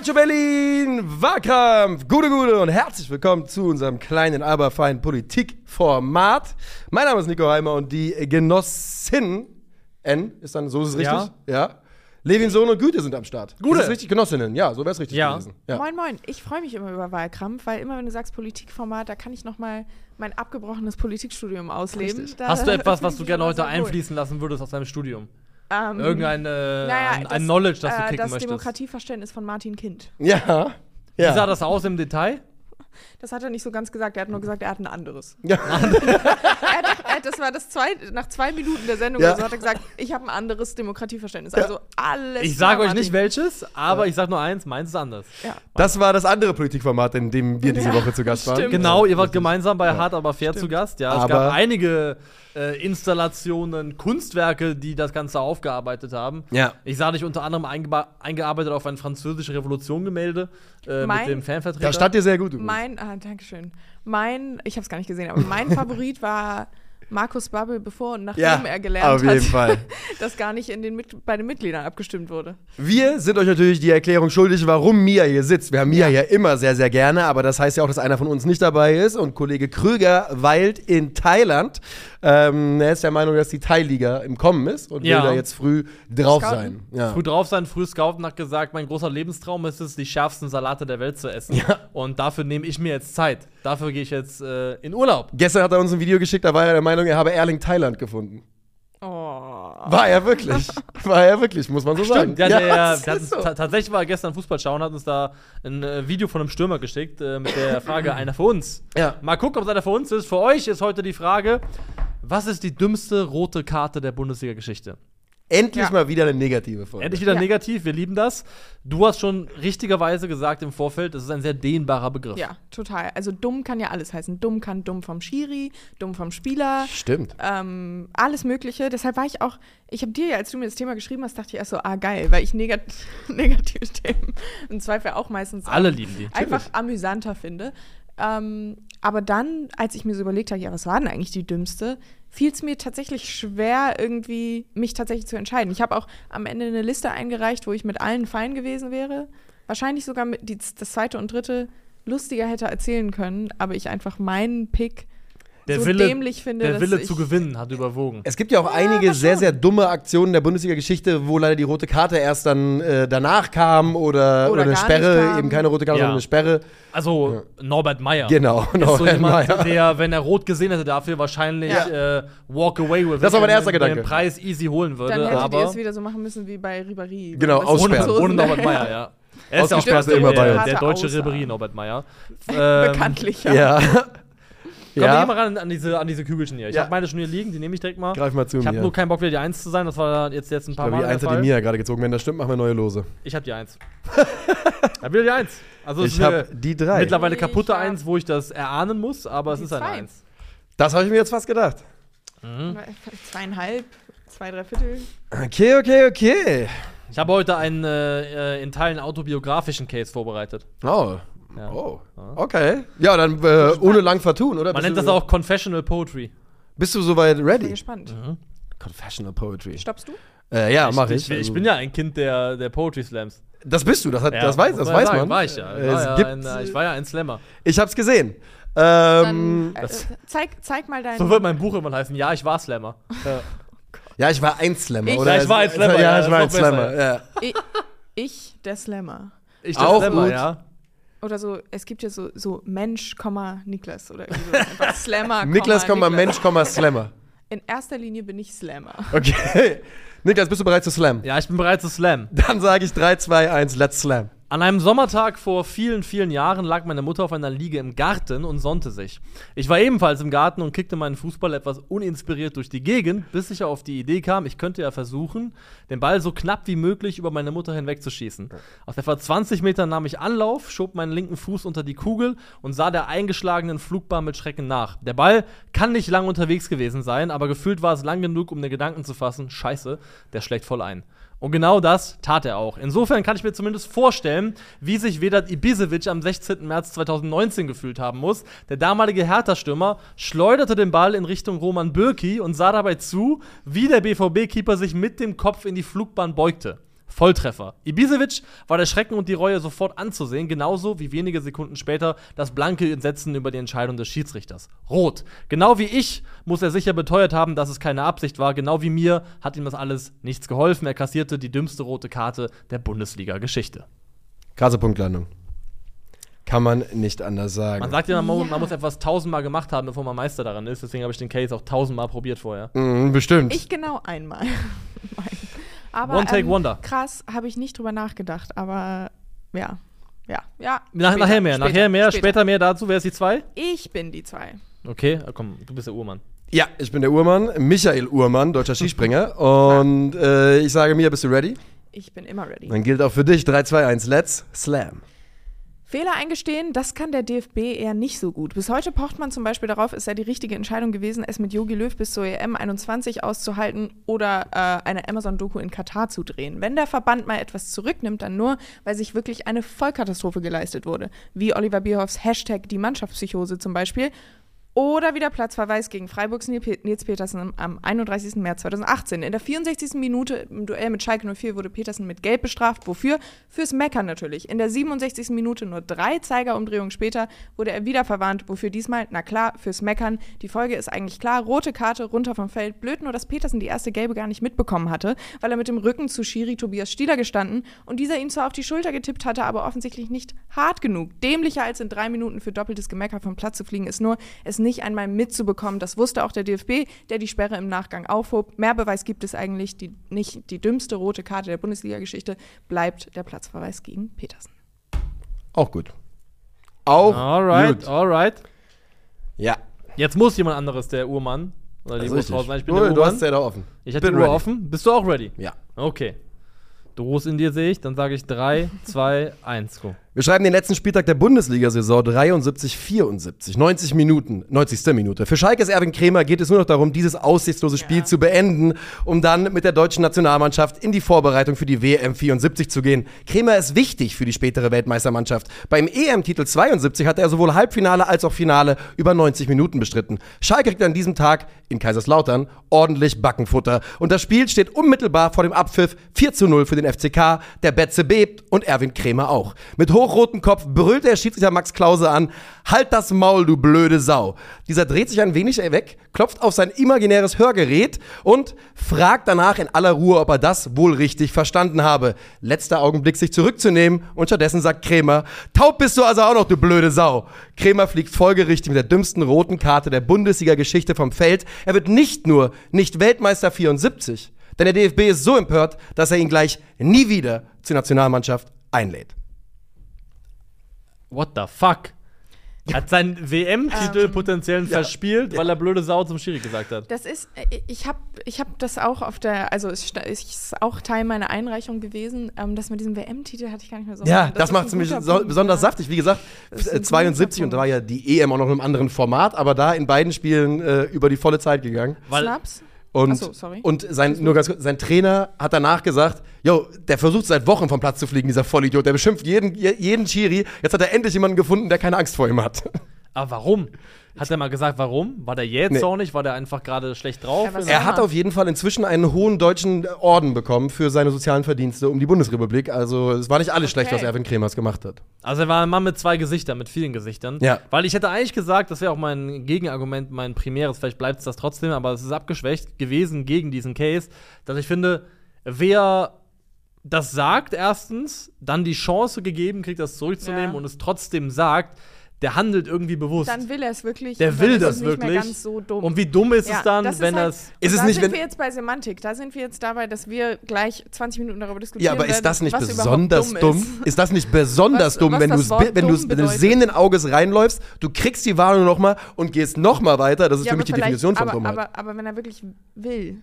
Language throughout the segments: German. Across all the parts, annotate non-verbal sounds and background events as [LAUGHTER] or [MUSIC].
Calcio Berlin, Wahlkampf, gute, gute und herzlich willkommen zu unserem kleinen, aber feinen Politikformat. Mein Name ist Nico Heimer und die Genossin N ist dann, so ist es richtig? Ja. ja. Levin Sohn und Güte sind am Start. Gute. Ist es richtig? Genossinnen, ja, so wäre es richtig Ja. gewesen. Ja. Moin, moin. Ich freue mich immer über Wahlkampf, weil immer, wenn du sagst Politikformat, da kann ich noch mal mein abgebrochenes Politikstudium ausleben. Hast du etwas, [LAUGHS] was du gerne heute einfließen lassen würdest aus deinem Studium? Ähm, Irgendein äh, naja, ein, das, ein Knowledge, das du äh, kicken Das möchtest. Demokratieverständnis von Martin Kind. Ja. Wie sah Ja. das aus im Detail? Das hat er nicht so ganz gesagt. Er hat nur gesagt, er hat ein anderes. ja. [LAUGHS] er hat, das war das zwei, nach zwei Minuten der Sendung Ja. so hat er gesagt, ich habe ein anderes Demokratieverständnis. Also alles. Ich sage euch nicht welches, aber ich sage nur eins, meins ist anders. Ja. Das war das andere Politikformat, in dem wir diese Ja, Woche zu Gast waren. stimmt. Genau, ihr wart gemeinsam bei Hart aber fair Stimmt. zu Gast. Ja, es Aber- gab einige äh, Installationen, Kunstwerke, die das Ganze aufgearbeitet haben. Ja. Ich sah dich unter anderem eingearbeitet auf ein französische Revolution-Gemälde äh, mit dem Fanvertreter. Da stand dir sehr gut. übrigens. Mein, ah, Dankeschön. Mein, ich habe es gar nicht gesehen, aber mein [LAUGHS] Favorit war Markus Babbel, bevor und nachdem Ja, er gelernt auf jeden hat, Fall. [LAUGHS] dass gar nicht in den Mit bei den Mitgliedern abgestimmt wurde. Wir sind euch natürlich die Erklärung schuldig, warum Mia hier sitzt. Wir haben Mia ja immer sehr, sehr gerne, aber das heißt ja auch, dass einer von uns nicht dabei ist. Und Kollege Krüger weilt in Thailand. Ähm, er ist der Meinung, dass die Thai-Liga im Kommen ist und Ja. will da jetzt früh drauf Scouten. sein. Ja. Früh drauf sein, früh scouten, hat gesagt, mein großer Lebenstraum ist es, die schärfsten Salate der Welt zu essen. Ja. Und dafür nehme ich mir jetzt Zeit. Dafür gehe ich jetzt äh, in Urlaub. Gestern hat er uns ein Video geschickt, da war er der Meinung, er habe Erling Thailand gefunden. Oh. War er wirklich. [LAUGHS] War er wirklich, muss man so sagen. Der, das der hat ist uns so. ta tatsächlich war er gestern Fußball schauen, hat uns da ein äh, Video von einem Stürmer geschickt äh, mit der Frage, [CLEARS THROAT] einer für uns. Ja. Mal gucken, ob es einer für uns ist. Für euch ist heute die Frage, was ist die dümmste rote Karte der Bundesliga-Geschichte? Endlich Ja. mal wieder eine negative Folge. Endlich wieder Ja. negativ, wir lieben das. Du hast schon richtigerweise gesagt im Vorfeld, das ist ein sehr dehnbarer Begriff. Ja, total. Also dumm kann ja alles heißen. Dumm kann dumm vom Schiri, dumm vom Spieler, Stimmt. ähm, alles Mögliche. Deshalb war ich auch, ich habe dir ja, als du mir das Thema geschrieben hast, dachte ich erst so, ah geil, weil ich negat [LAUGHS] negative Themen im Zweifel auch meistens Alle auch lieben die. einfach amüsanter finde. Ähm, aber dann, als ich mir so überlegt habe, ja, was war denn eigentlich die dümmste, fiel es mir tatsächlich schwer, irgendwie mich tatsächlich zu entscheiden. Ich habe auch am Ende eine Liste eingereicht, wo ich mit allen fein gewesen wäre. Wahrscheinlich sogar die, das zweite und dritte lustiger hätte erzählen können, aber ich einfach meinen Pick Der so Wille, dämlich finde, der Wille zu gewinnen hat überwogen. Es gibt ja auch einige sehr, sehr dumme Aktionen der Bundesliga-Geschichte, wo leider die rote Karte erst dann äh, danach kam oder, oder, Oder eine Sperre, eben keine rote Karte, Ja. sondern eine Sperre. Also Norbert Meyer. Genau, Ist so Norbert jemand, Meyer. der, wenn er rot gesehen hätte, dafür wahrscheinlich äh, walk away with Das war mein it, erster den- Gedanke. Den Preis easy holen würde, dann hättet ihr aber es wieder so machen müssen wie bei Ribéry. Genau, aussperren. ohne, so- ohne Norbert Meyer, ja. Er ist ja auch der, immer bei der, uns. der deutsche. Ribéry, Norbert Meyer. [LAUGHS] Ähm, Bekanntlich, Ja. ja. Komm, wir ja. mal ran an diese, an diese Kügelchen hier. Ich Ja. habe meine schon hier liegen, die nehme ich direkt mal. Greif mal zu Ich habe mir. nur keinen Bock, wieder die Eins zu sein. Das war jetzt, jetzt ein Ich paar glaube, die Mal der Eins hat die. Mia gerade gezogen. Wenn das stimmt, machen wir neue Lose. Ich habe die Eins. [LAUGHS] ich habe wieder die Eins. Also Ich habe die drei. mittlerweile Ich kaputte Eins, wo ich das erahnen muss, aber es Die ist eine zwei. Eins. Das habe ich mir jetzt fast gedacht. Zweieinhalb, zwei, drei Viertel. Okay, okay, okay. Ich habe heute einen äh, äh, in Teilen autobiografischen Case vorbereitet. Oh. Ja. Oh. Okay. Ja, dann äh, ohne lang vertun, oder? Man Bist nennt du, das auch Confessional Poetry. Bist du soweit Bin ready? gespannt. Confessional Poetry. Stoppst du? Äh, ja, mach ich. Ich, ich bin ja ein Kind der, der Poetry Slams. Das bist du, das, hat, Ja, das weiß, muss das man weiß sagen, man. War ich ja. Ich Es war, ja gibt, ein, äh, ich war ja ein Slammer. ich hab's gesehen. Ähm, Dann äh, das- zeig, zeig mal deinen. So wird mein Buch immer heißen. Ja, ich war Slammer. [LAUGHS] ja, ich war ein Slammer, Ich- oder? Ja, ich war ein Slammer, ja, Ja, ich war ein ist noch besser, Slammer, ja. ich, ich, der Slammer. Ich Auch Slammer, gut. ja. Oder so, es gibt ja so, so Mensch, Komma, Niklas oder irgendwie so. Einfach [LAUGHS] Slammer, Niklas, Komma, Niklas. Mensch, Komma, Slammer. In erster Linie bin ich Slammer. Okay. Niklas, bist du bereit zu slammen? Ja, ich bin bereit zu slammen. Dann sage ich 3, 2, 1, let's slam. An einem Sommertag vor vielen, vielen Jahren lag meine Mutter auf einer Liege im Garten und sonnte sich. Ich war ebenfalls im Garten und kickte meinen Fußball etwas uninspiriert durch die Gegend, bis ich auf die Idee kam, ich könnte ja versuchen, den Ball so knapp wie möglich über meine Mutter hinwegzuschießen. Aus etwa 20 Metern nahm ich Anlauf, schob meinen linken Fuß unter die Kugel und sah der eingeschlagenen Flugbahn mit Schrecken nach. Der Ball kann nicht lang unterwegs gewesen sein, aber gefühlt war es lang genug, um den Gedanken zu fassen, scheiße, der schlägt voll ein. Und genau das tat er auch. Insofern kann ich mir zumindest vorstellen, wie sich Vedat Ibisevic am 16. März 2019 gefühlt haben muss. Der damalige Hertha-Stürmer schleuderte den Ball in Richtung Roman Bürki und sah dabei zu, wie der BVB-Keeper sich mit dem Kopf in die Flugbahn beugte. Volltreffer. Ibisevic war der Schrecken und die Reue sofort anzusehen, genauso wie wenige Sekunden später das blanke Entsetzen über die Entscheidung des Schiedsrichters. Rot. Genau wie ich muss er sicher beteuert haben, dass es keine Absicht war. Genau wie mir hat ihm das alles nichts geholfen. Er kassierte die dümmste rote Karte der Bundesliga-Geschichte. Krasse Punktlandung. Kann man nicht anders sagen. Man sagt ja, man, Ja. man muss etwas tausendmal gemacht haben, bevor man Meister daran ist. Deswegen habe ich den Case auch tausendmal probiert vorher. Mhm, bestimmt. Ich genau einmal. [LAUGHS] aber One take ähm, wonder. krass, habe ich nicht drüber nachgedacht, aber ja. Ja, ja. Nach, später, nachher mehr, später, nachher mehr, später. mehr dazu. Wer ist die zwei? Ich bin die zwei. Okay, äh, komm, du bist der Uhrmann. ja, ich bin der Uhrmann, Michael Uhrmann, deutscher Skispringer. Und äh, ich sage mir, bist du ready? Ich bin immer ready. Dann gilt auch für dich 3, 2, 1, let's slam. Fehler eingestehen, das kann der DFB eher nicht so gut. Bis heute pocht man zum Beispiel darauf, es sei die richtige Entscheidung gewesen, es mit Jogi Löw bis zur EM 21 auszuhalten oder äh, eine Amazon-Doku in Katar zu drehen. Wenn der Verband mal etwas zurücknimmt, dann nur, weil sich wirklich eine Vollkatastrophe geleistet wurde. Wie Oliver Bierhoffs Hashtag die Mannschaftspsychose zum Beispiel. Oder wieder Platzverweis gegen Freiburgs Nils Pe- Nils Petersen am 31. März 2018. In der 64. Minute im Duell mit Schalke 04 wurde Petersen mit Gelb bestraft. Wofür? Fürs Meckern natürlich. In der 67. Minute, nur drei Zeigerumdrehungen später, wurde er wieder verwarnt. Wofür diesmal? Na klar, fürs Meckern. Die Folge ist eigentlich klar. Rote Karte, runter vom Feld. Blöd nur, dass Petersen die erste Gelbe gar nicht mitbekommen hatte, weil er mit dem Rücken zu Schiri Tobias Stieler gestanden und dieser ihm zwar auf die Schulter getippt hatte, aber offensichtlich nicht hart genug. Dämlicher als in drei Minuten für doppeltes Gemecker vom Platz zu fliegen, ist nur, es nicht einmal mitzubekommen. Das wusste auch der DFB, der die Sperre im Nachgang aufhob. Mehr Beweis gibt es eigentlich. Die, nicht die dümmste rote Karte der Bundesliga-Geschichte bleibt der Platzverweis gegen Petersen. Auch gut. Auch Alright, gut. alright. Ja. Jetzt muss jemand anderes, der Uhrmann. Oder die ist muss sein. Ich bin du, der du Uhrmann. hast ja da offen. ich hatte die Bin Uhr ready. offen. Bist du auch ready? Ja. Okay. Ruß in dir sehe ich, dann sage ich 3, 2, 1, go. Wir schreiben den letzten Spieltag der Bundesliga-Saison 73, 74. 90 Minuten, 90. Minute. Für Schalkes Erwin Kremer geht es nur noch darum, dieses aussichtslose Spiel zu beenden, um dann mit der deutschen Nationalmannschaft in die Vorbereitung für die WM 74 zu gehen. Kremer ist wichtig für die spätere Weltmeistermannschaft. Beim EM-Titel 72 hatte er sowohl Halbfinale als auch Finale über 90 Minuten bestritten. Schalke kriegt an diesem Tag in Kaiserslautern ordentlich Backenfutter. Und das Spiel steht unmittelbar vor dem Abpfiff 4 zu 0 für den FCK. Der Betze bebt und Erwin Kremer auch. Mit hochrotem Kopf brüllt der Schiedsrichter Max Klause an: Halt das Maul, du blöde Sau. Dieser dreht sich ein wenig weg, klopft auf sein imaginäres Hörgerät und fragt danach in aller Ruhe, ob er das wohl richtig verstanden habe. Letzter Augenblick, sich zurückzunehmen und stattdessen sagt Kremer: Taub bist du also auch noch, du blöde Sau. Kremer fliegt folgerichtig mit der dümmsten roten Karte der Bundesliga-Geschichte vom Feld. Er wird nicht nur nicht Weltmeister 74, denn der DFB ist so empört, dass er ihn gleich nie wieder zur Nationalmannschaft einlädt. What the fuck? Hat seinen WM-Titel Ähm, potenziellen verspielt, weil er blöde Sau zum Schiri gesagt hat. Das ist, äh, ich habe ich hab das auch auf der, also es ist auch Teil meiner Einreichung gewesen. Ähm, das mit diesem WM-Titel hatte ich gar nicht mehr so. Ja, das, ist macht es nämlich guter so, besonders ja. saftig. Wie gesagt, Das ist ein äh, guter 72 und da war ja die EM auch noch in einem anderen Format, aber da in beiden Spielen äh, über die volle Zeit gegangen. Weil, Snaps? Und, Ach so, sorry. und sein, nur ganz kurz, sein Trainer hat danach gesagt, yo, der versucht seit Wochen vom Platz zu fliegen, dieser Vollidiot. Der beschimpft jeden, je- jeden Chiri. Jetzt hat er endlich jemanden gefunden, der keine Angst vor ihm hat. aber warum? Hat er mal gesagt, warum? War der jetzt Nee. zornig? War der einfach gerade schlecht drauf? Er hat auf jeden Fall inzwischen einen hohen deutschen Orden bekommen für seine sozialen Verdienste um die Bundesrepublik. Also es war nicht alles schlecht, Okay. was Erwin Kremers gemacht hat. Also er war ein Mann mit zwei Gesichtern, mit vielen Gesichtern. Ja. Weil ich hätte eigentlich gesagt, das wäre auch mein Gegenargument, mein primäres, vielleicht bleibt es das trotzdem, aber es ist abgeschwächt gewesen gegen diesen Case, dass ich finde, wer das sagt erstens, dann die Chance gegeben kriegt, das zurückzunehmen Ja. und es trotzdem sagt, der handelt irgendwie bewusst. Dann will er es wirklich. der will das wirklich. So dumm. Und wie dumm ist Ja, es dann, wenn halt, das. Ist es da nicht, sind wenn- wir jetzt bei Semantik. Da sind wir jetzt dabei, dass wir gleich 20 Minuten darüber diskutieren. Ja, aber ist das nicht besonders dumm? Ist. Ist. das nicht besonders Was- dumm, was wenn, wenn, du dumm wenn du sehenden Auges reinläufst, du kriegst die Warnung nochmal und gehst nochmal weiter? Das ist Ja, für mich die Definition von aber, Dummheit. aber, aber wenn er wirklich will.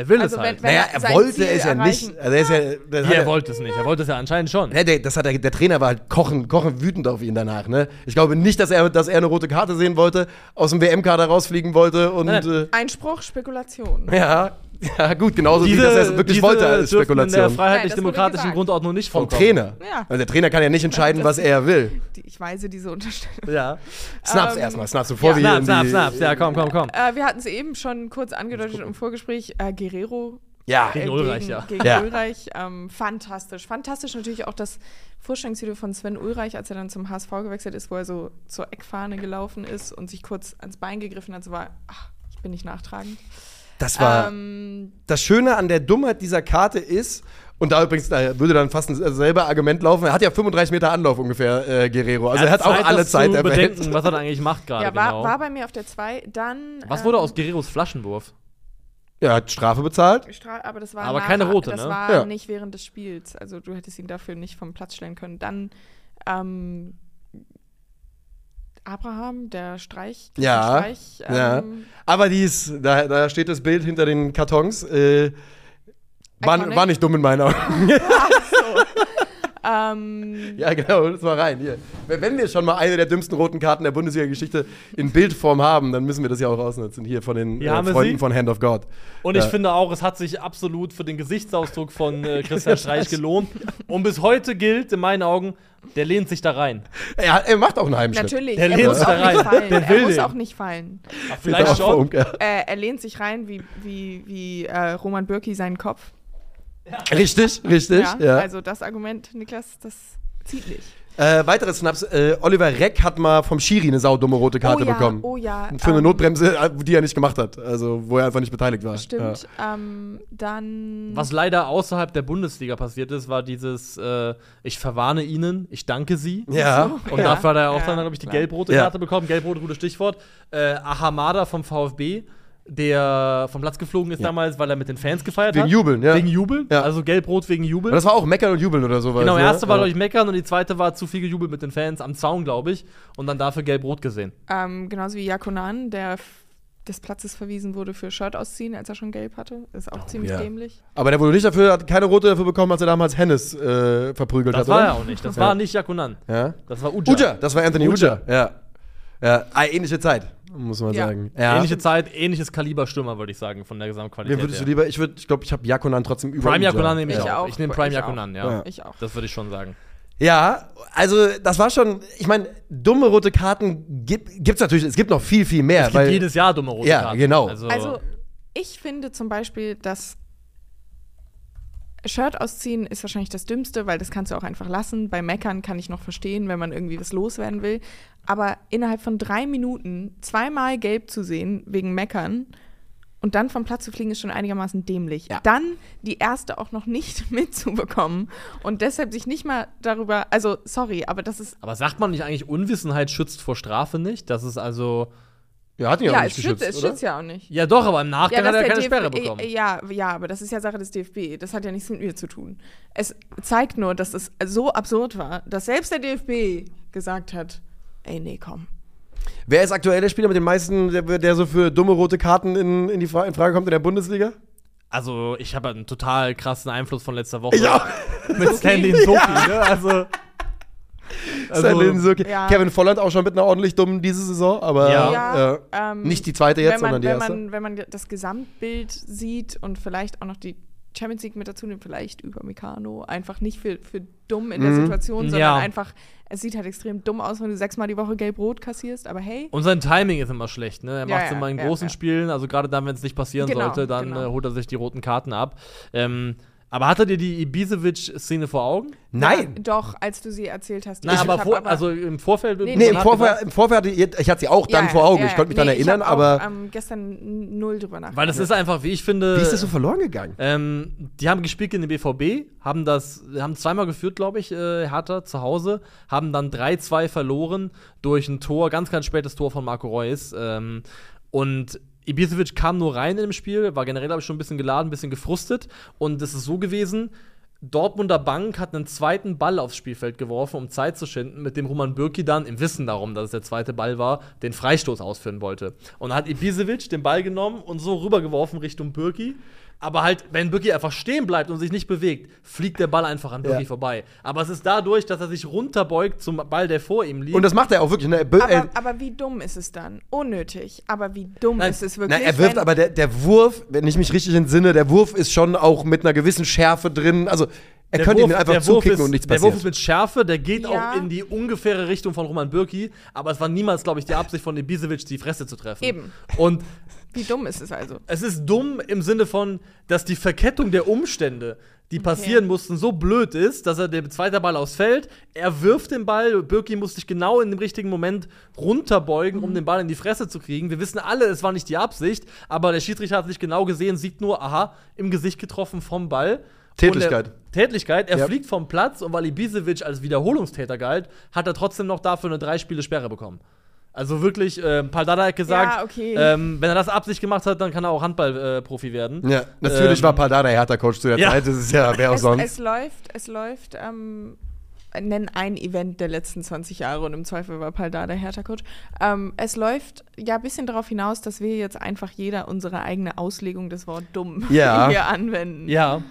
Er will Also es wenn- halt. wenn- naja, er er wollte Ziel es ja nicht. erreichen- Also er ist ja, das Wie, er er- wollte es nicht. Er wollte es ja anscheinend schon. Ja, der, das hat er, der Trainer war halt kochen, kochen wütend auf ihn danach. Ne? Ich glaube nicht, dass er, dass er eine rote Karte sehen wollte, aus dem WM-Kader rausfliegen wollte und Nein, äh, Einspruch, Spekulation. ja, [LAUGHS] ja gut, genauso wie das er wirklich diese wollte als dürften in der Spekulation. Freiheitlich-demokratischen. Grundordnung nicht Vom vorkommen. Trainer. Ja. Also der Trainer kann ja nicht entscheiden, was er will. Die, ich weise diese Unterstellung. Ja. Snaps Ähm, erstmal, Snaps, bevor wir Snaps, in Snaps, die, Snaps. Ja, komm, komm, komm. Äh, wir hatten es eben schon kurz angedeutet im Vorgespräch. Äh, Guerrero Ja. Gegen äh, Ulreich, ja. Gegen Ja. Ulreich. Ähm, fantastisch. Fantastisch natürlich auch das Vorstellungsvideo von Sven Ulreich, als er dann zum HSV gewechselt ist, wo er so zur Eckfahne gelaufen ist und sich kurz ans Bein gegriffen hat. So war, ach, ich bin nicht nachtragend. Das war. Ähm, das Schöne an der Dummheit dieser Karte ist, und da übrigens da würde dann fast ein selber Argument laufen, er hat ja 35 Meter Anlauf ungefähr, äh, Guerrero. Also er hat auch alle das Zeit der Welt. was er eigentlich macht gerade ja, war, genau. war bei mir auf der 2. Dann. was ähm, wurde aus Guerreros Flaschenwurf? Er hat Strafe bezahlt. Stra- aber das war Aber nach- keine rote, das ne? war Ja. nicht während des Spiels. Also du hättest ihn dafür nicht vom Platz stellen können. Dann ähm, Abraham, der Streich. Ja, Streich, ja. ähm, Aber die ist, da, da steht das Bild hinter den Kartons. Äh, war, war nicht dumm in meinen Augen. [LAUGHS] Ach so. Ähm, ja, genau, das mal rein. Hier. Wenn wir schon mal eine der dümmsten roten Karten der Bundesliga-Geschichte in Bildform haben, dann müssen wir das ja auch ausnutzen. Hier von den Hier äh, Freunden von Hand of God. Und Ja. ich finde auch, es hat sich absolut für den Gesichtsausdruck von äh, Christian [LAUGHS] Streich gelohnt. Und bis heute gilt in meinen Augen, der lehnt sich da rein. Er, er macht auch einen Heimschritt. natürlich, Der er lehnt muss sich auch da rein. nicht fallen. Der will er muss den. auch nicht fallen. Auch vielleicht schon. Funk, ja. Äh, er lehnt sich rein wie, wie, wie äh, Roman Bürki seinen Kopf. [LAUGHS] Richtig, richtig. Ja, Ja, Also das Argument, Niklas, das zieht nicht. Äh, weiteres Snaps. Äh, Oliver Reck hat mal vom Schiri eine saudumme rote Karte oh ja, bekommen. Oh ja. Für eine ähm, Notbremse, äh, die er nicht gemacht hat. Also, wo er einfach nicht beteiligt war. Stimmt. Ähm, dann. Was leider außerhalb der Bundesliga passiert ist, war dieses äh, Ich verwarne Ihnen, ich danke Sie. Ja. ja. Und Ja. dafür hat er auch Ja, dann, glaube ich, die gelb-rote Ja. Karte bekommen. Gelb-rote, gutes Stichwort. Äh, Ahamada vom VfB, der vom Platz geflogen ist Ja. damals, weil er mit den Fans gefeiert Wegen hat. Jubeln, ja. Wegen Jubeln. Ja. Also gelb-rot wegen Aber Jubeln. das war auch Meckern und Jubeln oder sowas. Genau, ne? die erste war, ja. glaube ich, Meckern und die zweite war zu viel gejubelt mit den Fans am Zaun, glaube ich. Und dann dafür gelb-rot gesehen. Ähm, genauso wie Jakonan, der des Platzes verwiesen wurde für Shirt ausziehen, als er schon gelb hatte. Ist auch ziemlich Oh, ja. dämlich. Aber der wurde nicht dafür, hat keine rote dafür bekommen, als er damals Hennes äh, verprügelt Das hat, war oder? er auch nicht. Das Ja. war nicht Jakunan. Ja. Das war Uja. Uja, das war Anthony Uja. Uja. Ja. Ja, ah, ähnliche Zeit, muss man Ja. sagen. Ja. Ähnliche Zeit, ähnliches Kaliber Stürmer, würde ich sagen, von der Gesamtqualität. Wen würdest du her. lieber? Ich würde, ich glaube, ich habe Jakonan trotzdem über Prime Uja. Jakunan nehme ich, Ich auch. auch. Ich nehme Prime. Jakunan, ja. Ja. Ich auch. Das würde ich schon sagen. Ja, also das war schon, ich meine, dumme rote Karten gibt es natürlich, es gibt noch viel, viel mehr. Es gibt weil, jedes Jahr dumme rote Ja, Karten. genau. Also, Also, ich finde zum Beispiel, dass Shirt ausziehen ist wahrscheinlich das Dümmste, weil das kannst du auch einfach lassen. Bei Meckern kann ich noch verstehen, wenn man irgendwie was loswerden will. Aber innerhalb von drei Minuten zweimal gelb zu sehen wegen Meckern und dann vom Platz zu fliegen, ist schon einigermaßen dämlich. Ja. Dann die erste auch noch nicht [LAUGHS] mitzubekommen und deshalb sich nicht mal darüber, also sorry, aber das ist aber sagt man nicht eigentlich, Unwissenheit schützt vor Strafe nicht? Das ist also. Ja, hat ihn ja, ja, auch es nicht schützt, geschützt, es oder? schützt ja auch nicht. Ja, doch, aber im Nachgang hat dass er der keine DFB Sperre bekommen. Ja, ja, aber das ist ja Sache des DFB. Das hat ja nichts mit mir zu tun. Es zeigt nur, dass es so absurd war, dass selbst der DFB gesagt hat, ey, nee, komm. Wer ist aktuell der Spieler mit den meisten, der, der so für dumme rote Karten in, in die Fra in Frage kommt in der Bundesliga? Also, ich habe einen total krassen Einfluss von letzter Woche. Auch. [LAUGHS] Mit Stanley [LAUGHS] Nsoki, ne? Also. [LAUGHS] Stanley Nsoki. Ja. Kevin Volland auch schon mit einer ordentlich dummen diese Saison, aber Ja. äh, ähm, nicht die zweite jetzt, wenn man, sondern die wenn erste. Man, wenn man das Gesamtbild sieht und vielleicht auch noch die Champions League mit dazu nimmt, vielleicht über Mikano, einfach nicht für, für dumm in der Mhm. Situation, sondern Ja. einfach, es sieht halt extrem dumm aus, wenn du sechsmal die Woche gelb-rot kassierst, aber hey. Und sein Timing ist immer schlecht, ne? Er Ja, macht es ja, immer in ja, großen ja. Spielen, also gerade dann, wenn es nicht passieren Genau, sollte, dann genau. äh, holt er sich die roten Karten ab. Ähm, aber hattet ihr die Ibisevic-Szene vor Augen? Nein. Ja, doch, als du sie erzählt hast. Nein, Ich aber, vor, also im Vorfeld. Nee, Nee, im Vorfeld, im Vorfeld hatte ich, ich hatte sie auch dann Ja, vor Augen. ja, ich konnte mich daran nee, erinnern, ich aber Auch, ähm, gestern null drüber nachgedacht. Weil das ist einfach, wie ich finde. wie ist das so verloren gegangen? Ähm, die haben gespielt in den BVB, haben das, haben zweimal geführt, glaube ich, äh, Hertha zu Hause, haben dann 3-2 verloren durch ein Tor, ganz, ganz spätes Tor von Marco Reus. Ähm, und Ibisevic kam nur rein in dem Spiel, war generell, glaube ich, schon ein bisschen geladen, ein bisschen gefrustet. Und es ist so gewesen, Dortmunder Bank hat einen zweiten Ball aufs Spielfeld geworfen, um Zeit zu schinden, mit dem Roman Bürki dann, im Wissen darum, dass es der zweite Ball war, den Freistoß ausführen wollte. Und hat Ibisevic den Ball genommen und so rübergeworfen Richtung Bürki. Aber halt, wenn Bürki einfach stehen bleibt und sich nicht bewegt, fliegt der Ball einfach an Bürki Ja. vorbei. Aber es ist dadurch, dass er sich runterbeugt zum Ball, der vor ihm liegt. Und das macht er auch wirklich. Ne? Bö- äh, aber, aber wie dumm ist es dann? Unnötig. Aber wie dumm Nein, ist es wirklich? Na, er wirft aber der, der Wurf, wenn ich mich richtig entsinne, der Wurf ist schon auch mit einer gewissen Schärfe drin. Also er Der könnte ihn Wurf- einfach der Wurf zukicken ist, und nichts Der passiert. Wurf ist mit Schärfe, der geht Ja. auch in die ungefähre Richtung von Roman Bürki, aber es war niemals, glaube ich, die Absicht von Ibisevic, die Fresse zu treffen. Eben. Und Wie dumm ist es also? Es ist dumm im Sinne von, dass die Verkettung der Umstände, die passieren mussten, so blöd ist, dass er der zweite Ball ausfällt. Er wirft den Ball, Birki muss sich genau in dem richtigen Moment runterbeugen, um den Ball in die Fresse zu kriegen. Wir wissen alle, es war nicht die Absicht, aber der Schiedsrichter hat es nicht genau gesehen, sieht nur, aha, im Gesicht getroffen vom Ball. Tätlichkeit. Er, Tätlichkeit. Er Ja. fliegt vom Platz und weil Ibisevic als Wiederholungstäter galt, hat er trotzdem noch dafür eine drei Spiele Sperre bekommen. Also wirklich, äh, Paldada hat gesagt, Ja, okay. ähm, wenn er das Absicht gemacht hat, dann kann er auch Handballprofi werden. Ja, natürlich Ähm, war Paldada der Hertha-Coach zu der ja. Zeit. Das ist ja, wer auch Es, sonst. es läuft, es läuft, ähm, nenn ein Event der letzten 20 Jahre und im Zweifel war Paldada der Hertha-Coach. Ähm, es läuft ja ein bisschen darauf hinaus, dass wir jetzt einfach jeder unsere eigene Auslegung des Wort dumm Ja. [LAUGHS] hier anwenden. Ja.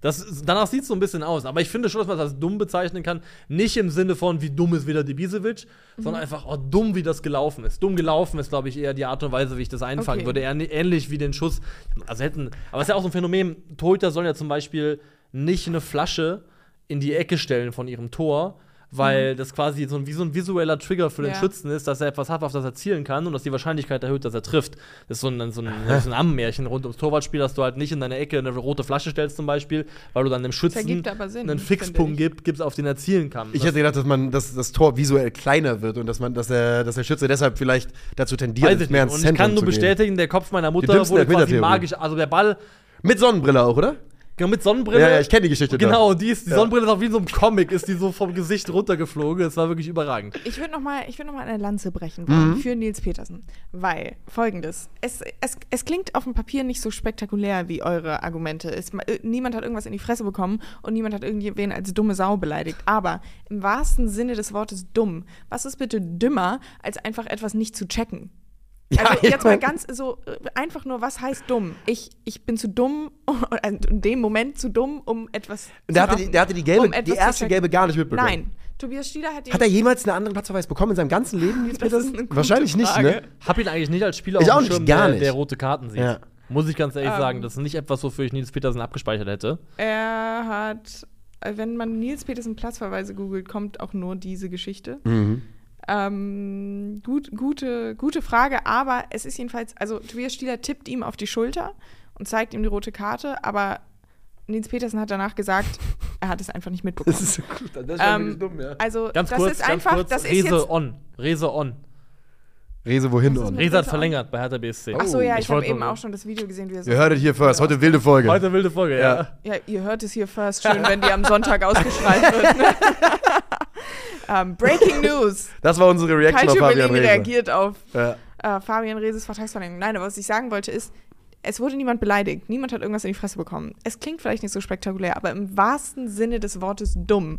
Das, danach sieht es so ein bisschen aus. Aber ich finde schon, dass man das als dumm bezeichnen kann. Nicht im Sinne von, wie dumm ist wieder Ibisevic, sondern einfach, oh, dumm, wie das gelaufen ist. Dumm gelaufen ist, glaube ich, eher die Art und Weise, wie ich das einfangen Okay. würde. Eher, ähnlich wie den Schuss. Also hätten. Aber es ist ja auch so ein Phänomen. Torhüter sollen ja zum Beispiel nicht eine Flasche in die Ecke stellen von ihrem Tor. Weil das quasi so ein, wie so ein visueller Trigger für den Ja. Schützen ist, dass er etwas hat, auf das er zielen kann und dass die Wahrscheinlichkeit erhöht, dass er trifft. Das ist so ein, so ein, [LAUGHS] so ein Ammenmärchen rund ums Torwartspiel, dass du halt nicht in deine Ecke eine rote Flasche stellst, zum Beispiel, weil du dann dem Schützen Sinn, einen Fixpunkt ich. gibt, gibst, auf den er zielen kann. Ich Das- hätte gedacht, dass man dass das Tor visuell kleiner wird und dass man, dass der, dass der Schütze deshalb vielleicht dazu tendiert, weiß ich mehr ins Und ich Zentrum kann nur zu gehen. bestätigen, der Kopf meiner Mutter wurde quasi magisch, also der Ball Mit Sonnenbrille auch, oder? Genau, mit Sonnenbrille. Ja, ja, ich kenne die Geschichte. Genau, die, ist, die Ja. Sonnenbrille ist auch wie in so einem Comic, ist die so vom Gesicht runtergeflogen. Das war wirklich überragend. Ich würde noch, mal- ich würd noch mal eine Lanze brechen Mhm. für Nils Petersen. Weil, folgendes, es, es, es klingt auf dem Papier nicht so spektakulär wie eure Argumente. Es, äh, niemand hat irgendwas in die Fresse bekommen und niemand hat irgendwen als dumme Sau beleidigt. Aber im wahrsten Sinne des Wortes dumm, was ist bitte dümmer, als einfach etwas nicht zu checken? Ja, also jetzt mal ganz so äh, einfach nur, was heißt dumm? Ich, ich bin zu dumm, [LAUGHS] also in dem Moment zu dumm, um etwas Der zu hatte, die, der hatte die gelbe, um die erste gelbe gar nicht mitbekommen. Nein, Tobias Stieler hat, Hat er jemals einen anderen Platzverweis bekommen in seinem ganzen Leben, Nils [LAUGHS] Das Petersen? Wahrscheinlich nicht, Frage. ne? Hab ihn eigentlich nicht als Spieler Ich auf auch dem nicht, Schirm, gar der, nicht. der rote Karten sieht. Ja. Muss ich ganz ehrlich Ähm. sagen, das ist nicht etwas, wofür ich Nils Petersen abgespeichert hätte. Er hat, wenn man Nils Petersen Platzverweise googelt, kommt auch nur diese Geschichte. Mhm. Ähm, gut, gute, gute Frage, aber es ist jedenfalls, also Tobias Stieler tippt ihm auf die Schulter und zeigt ihm die rote Karte, aber Nils Petersen hat danach gesagt, [LAUGHS] er hat es einfach nicht mitbekommen. Das ist so gut. Das ist Ähm, dumm, ja. Also, Ganz das kurz, ist ganz einfach, kurz. das ist Rese jetzt. on. Rese on. Rese wohin ist on? Rese hat verlängert bei Hertha BSC. Ach so, ja, Oh, ich, ich habe eben auch schon das Video gesehen, wie er so. Ihr hörtet hier first. Heute wilde Folge. Heute wilde Folge, ja. Ja. Ja, ihr hört es hier first. Schön, wenn die am Sonntag [LAUGHS] ausgestrahlt wird. Ne? [LAUGHS] ähm, Breaking [LAUGHS] News. Das war unsere Reaction auf Calcio Fabian Berlin Rese. reagiert auf Ja. äh, Fabian Reses Vertragsverlängerung. Nein, aber was ich sagen wollte ist, es wurde niemand beleidigt. Niemand hat irgendwas in die Fresse bekommen. Es klingt vielleicht nicht so spektakulär, aber im wahrsten Sinne des Wortes dumm.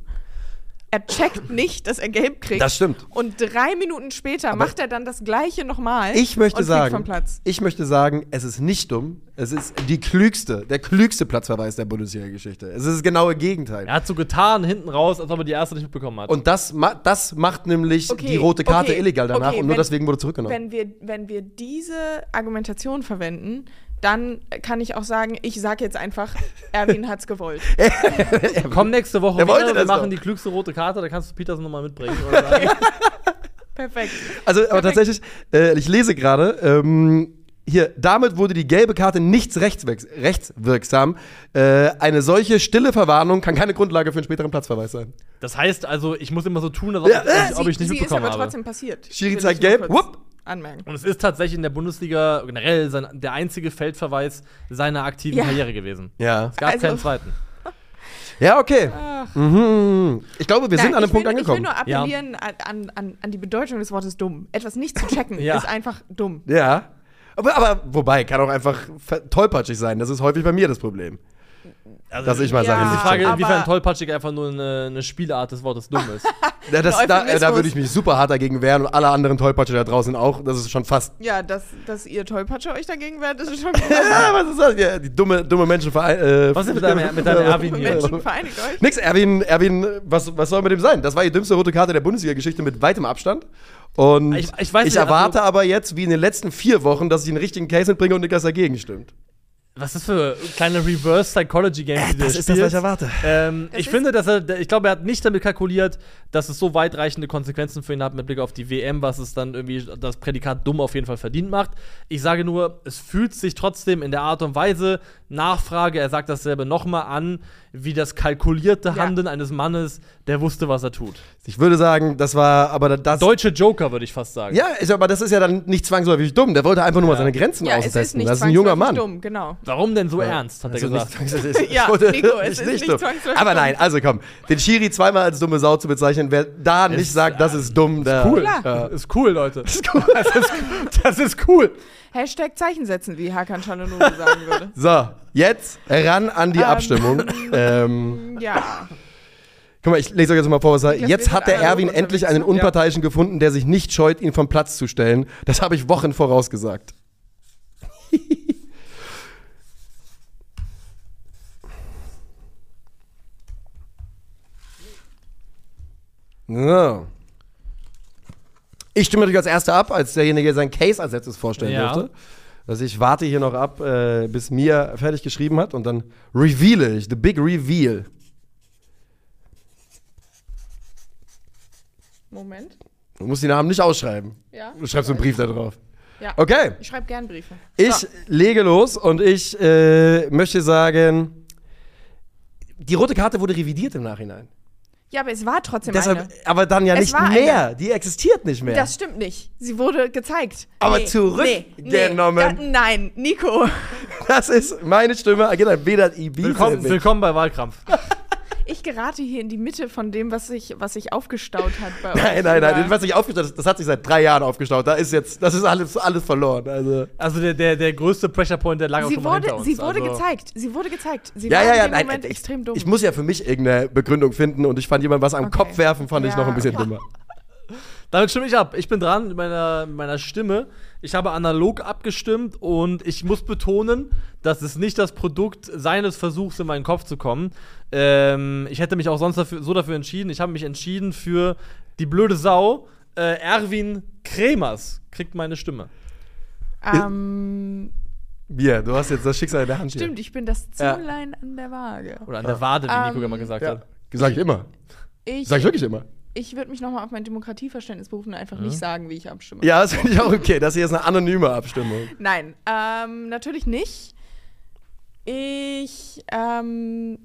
Er checkt nicht, dass er gelb kriegt. Das stimmt. Und drei Minuten später Aber macht er dann das Gleiche nochmal. Ich möchte sagen, vom Platz. ich möchte sagen, es ist nicht dumm. Es ist die klügste, der klügste Platzverweis der Bundesliga-Geschichte. Es ist das genaue Gegenteil. Er hat so getan, hinten raus, als ob er die erste nicht mitbekommen hat. Und das, ma das macht nämlich Okay, die rote Karte okay, illegal danach okay, und nur wenn- deswegen wurde zurückgenommen. Wenn wir, wenn wir diese Argumentation verwenden, dann kann ich auch sagen, ich sage jetzt einfach, [LAUGHS] Erwin hat's gewollt. [LAUGHS] [LAUGHS] Komm nächste Woche Er wieder, wir machen doch. die klügste rote Karte, da kannst du Petersen nochmal mitbringen. Perfekt. Also, aber tatsächlich, äh, ich lese gerade, ähm, hier, damit wurde die gelbe Karte nichts rechtswirks rechtswirksam. Äh, eine solche stille Verwarnung kann keine Grundlage für einen späteren Platzverweis sein. Das heißt also, ich muss immer so tun, als ob, Ja, ich, als äh, ob ich nicht sie ist mitbekommen aber habe. trotzdem passiert. Schiri zeigt gelb, wupp. Anmerken. Und es ist tatsächlich in der Bundesliga generell sein, der einzige Feldverweis seiner aktiven Ja. Karriere gewesen. Ja. Es gab Also- keinen zweiten. [LAUGHS] Ja, okay. Mhm. Ich glaube, wir sind Nein, an einem Punkt will, angekommen. Ich will nur appellieren an, an, an die Bedeutung des Wortes dumm. Etwas nicht zu checken [LAUGHS] Ja. ist einfach dumm. Ja. Aber, aber wobei, kann auch einfach tollpatschig sein. Das ist häufig bei mir das Problem. Also, Dass ich mal Ja, die nicht Frage, inwiefern tollpatschig einfach nur eine, eine Spielart des Wortes dumm ist. [LAUGHS] Ja, das, da, da würde ich mich super hart dagegen wehren und alle anderen Tollpatsche da draußen auch. Das ist schon fast. Ja, dass, dass ihr Tollpatsche euch dagegen wehrt, ist schon [LAUGHS] Ja, was ist das? Ja, die dumme, dumme Menschen verein, äh, Was ist mit deinem- mit deinem [LAUGHS] Erwin hier? Menschen vereinigt euch. Nix, Erwin, Erwin, was, was soll mit dem sein? Das war die dümmste rote Karte der Bundesliga-Geschichte mit weitem Abstand. Und Ich- ich weiß nicht, erwarte also- aber jetzt, wie in den letzten vier Wochen, dass ich einen richtigen Case mitbringe und Niklas dagegen stimmt. Was ist für kleine Reverse Psychology Games, die du das ist das, was ich erwarte. Ähm, ich finde, dass er, ich glaube, er hat nicht damit kalkuliert, dass es so weitreichende Konsequenzen für ihn hat mit Blick auf die WM, was es dann irgendwie das Prädikat dumm auf jeden Fall verdient macht. Ich sage nur, es fühlt sich trotzdem in der Art und Weise Nachfrage, er sagt dasselbe nochmal an, wie das kalkulierte Ja. Handeln eines Mannes, der wusste, was er tut. Ich würde sagen, das war aber das. Deutsche Joker, würde ich fast sagen. ja, ist, aber das ist ja dann nicht zwangsläufig dumm. Der wollte einfach nur mal Ja. seine Grenzen Ja, es ist austesten. nicht das ist ein junger Mann. dumm, genau. Warum denn so ernst, hat er Also gesagt. [LAUGHS] nicht, ich Ja, wollte- Nico, es ist nicht dumm. zwangsläufig Aber nein, also komm, den Schiri zweimal als dumme Sau zu bezeichnen, wer da nicht sagt, das ist dumm, der. Cool. Klar. Ja. Ist cool, Leute. Ist cool. Das [LAUGHS] ist, das ist cool. [LAUGHS] Hashtag Zeichen setzen, wie Hakan Çalhanoğlu sagen würde. [LAUGHS] So, jetzt ran an die Ähm. Abstimmung. ähm, [LAUGHS] Ja. guck mal, ich lese euch jetzt mal vor, was er Ja, Jetzt hat der Erwin endlich einen ne? Unparteiischen gefunden, der sich nicht scheut, ihn vom Platz zu stellen. Das habe ich Wochen vorausgesagt. [LAUGHS] So. Ich stimme natürlich als Erster ab, als derjenige, der seinen Case als letztes vorstellen Ja. durfte. Also ich warte hier noch ab, äh, bis Mia fertig geschrieben hat und dann reveale ich, the big reveal. Moment. Du musst die Namen nicht ausschreiben. Ja. Du schreibst einen Brief da drauf. Ja. Okay, Ich schreibe gern Briefe. ich So. lege los und ich äh, möchte sagen, die rote Karte wurde revidiert im Nachhinein. Ja, aber es war trotzdem Deshalb, eine. aber dann ja Es nicht mehr. Die existiert nicht mehr. Das stimmt nicht. Sie wurde gezeigt. Aber zurückgenommen. da, nein, Nico. Das ist meine Stimme. Genau, weder IB Willkommen, willkommen bei Wahlkampf. [LAUGHS] Ich gerate hier in die Mitte von dem, was sich, was sich aufgestaut hat bei [LAUGHS] uns. Nein, nein, nein. Was sich aufgestaut hat, das hat sich seit drei Jahren aufgestaut. Da ist jetzt, das ist alles, alles verloren. Also. Also der, der, der größte Pressure Point, der lag auch Sie schon mal hinter wurde, uns. sie wurde also, gezeigt. Sie wurde gezeigt. Sie Ja, war ja, in ja, dem nein, Moment ich, extrem dumm. ich muss ja für mich irgendeine Begründung finden und ich fand jemand was am Okay. Kopf werfen, fand ich Ja, noch ein bisschen okay. dümmer. [LAUGHS] Damit stimme ich ab. Ich bin dran mit meiner, meiner Stimme. Ich habe analog abgestimmt und ich muss betonen, dass es nicht das Produkt seines Versuchs in meinen Kopf zu kommen. Ähm, ich hätte mich auch sonst dafür, so dafür entschieden. Ich habe mich entschieden für die blöde Sau. Äh, Erwin Kremers kriegt meine Stimme. ähm, Bier, du hast jetzt das Schicksal in der Hand stimmt, ich bin das Ja. Zünglein an der Waage. Oder an der Wade, wie Nico Ähm, immer gesagt hier. hat. Ja. Sag ich immer. Ich, Sag ich wirklich immer. Ich würde mich nochmal auf mein Demokratieverständnis berufen und einfach nicht sagen, wie ich abstimme. Ja, das finde ich auch okay. Das hier ist eine anonyme Abstimmung. [LAUGHS] Nein, ähm, natürlich nicht. Ich ähm,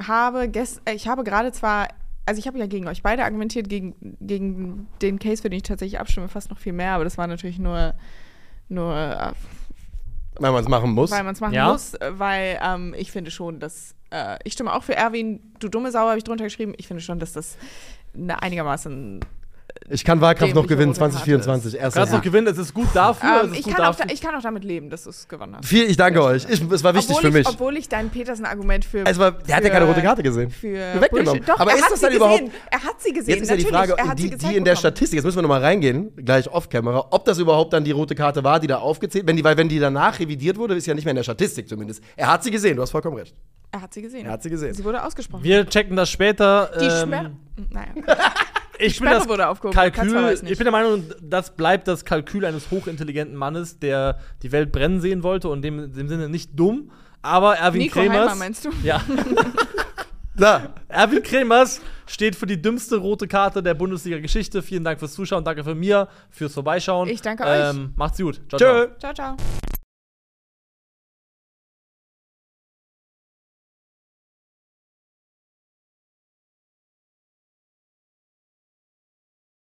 habe gest äh, ich habe gerade zwar, also ich habe ja gegen euch beide argumentiert, gegen, gegen den Case, für den ich tatsächlich abstimme, fast noch viel mehr, aber das war natürlich nur, nur äh, Weil man es machen muss. weil man es machen Ja? muss, äh, weil ähm, ich finde schon, dass äh, ich stimme auch für Erwin, du dumme Sau, habe ich drunter geschrieben. Ich finde schon, dass das einigermaßen Ich kann Wahlkampf noch gewinnen, rote Karte 2024. Du Erster kannst noch gewinnen, es ist gut dafür. ähm, ist ich, gut kann auch, dafür. da- ich kann auch damit leben, dass du es gewonnen hast. Viel, ich danke euch. Ich, es war wichtig obwohl für ich, mich. Obwohl ich dein Petersen-Argument für. Es war, der hat ja keine rote Karte gesehen. Für Weggenommen. Doch, Aber er ist hat das sie dann gesehen. überhaupt- Er hat sie gesehen. Jetzt ist ja die Frage, er hat sie die, die in der. Statistik, jetzt müssen wir nochmal reingehen, gleich off-camera, ob das überhaupt dann die rote Karte war, die da aufgezählt, wenn die, weil wenn die danach revidiert wurde, ist ja nicht mehr in der Statistik zumindest. Er hat sie gesehen, du hast vollkommen recht. Er hat sie gesehen. Er hat sie gesehen. Sie wurde ausgesprochen. Wir checken das später. die ähm. Naja. [LAUGHS] Ich bin das Kalkül. Ich bin der Meinung, das bleibt das Kalkül eines hochintelligenten Mannes, der die Welt brennen sehen wollte und dem, in dem Sinne nicht dumm. Aber Erwin Nico Kremers. Heimer, meinst du? Ja, [LAUGHS] Na, Erwin Kremers steht für die dümmste rote Karte der Bundesliga-Geschichte. Vielen Dank fürs Zuschauen, danke für mir, fürs Vorbeischauen. Ich danke euch. Ähm, macht's gut. Ciao, tschö. ciao. Ciao, ciao.